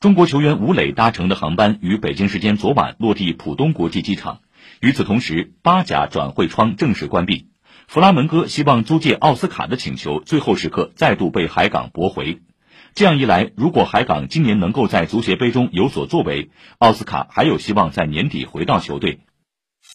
中国球员吴磊搭乘的航班于北京时间昨晚落地浦东国际机场。与此同时巴甲转会窗正式关闭。弗拉门戈希望租借奥斯卡的请求最后时刻再度被海港驳回。这样一来如果海港今年能够在足协杯中有所作为奥斯卡还有希望在年底回到球队。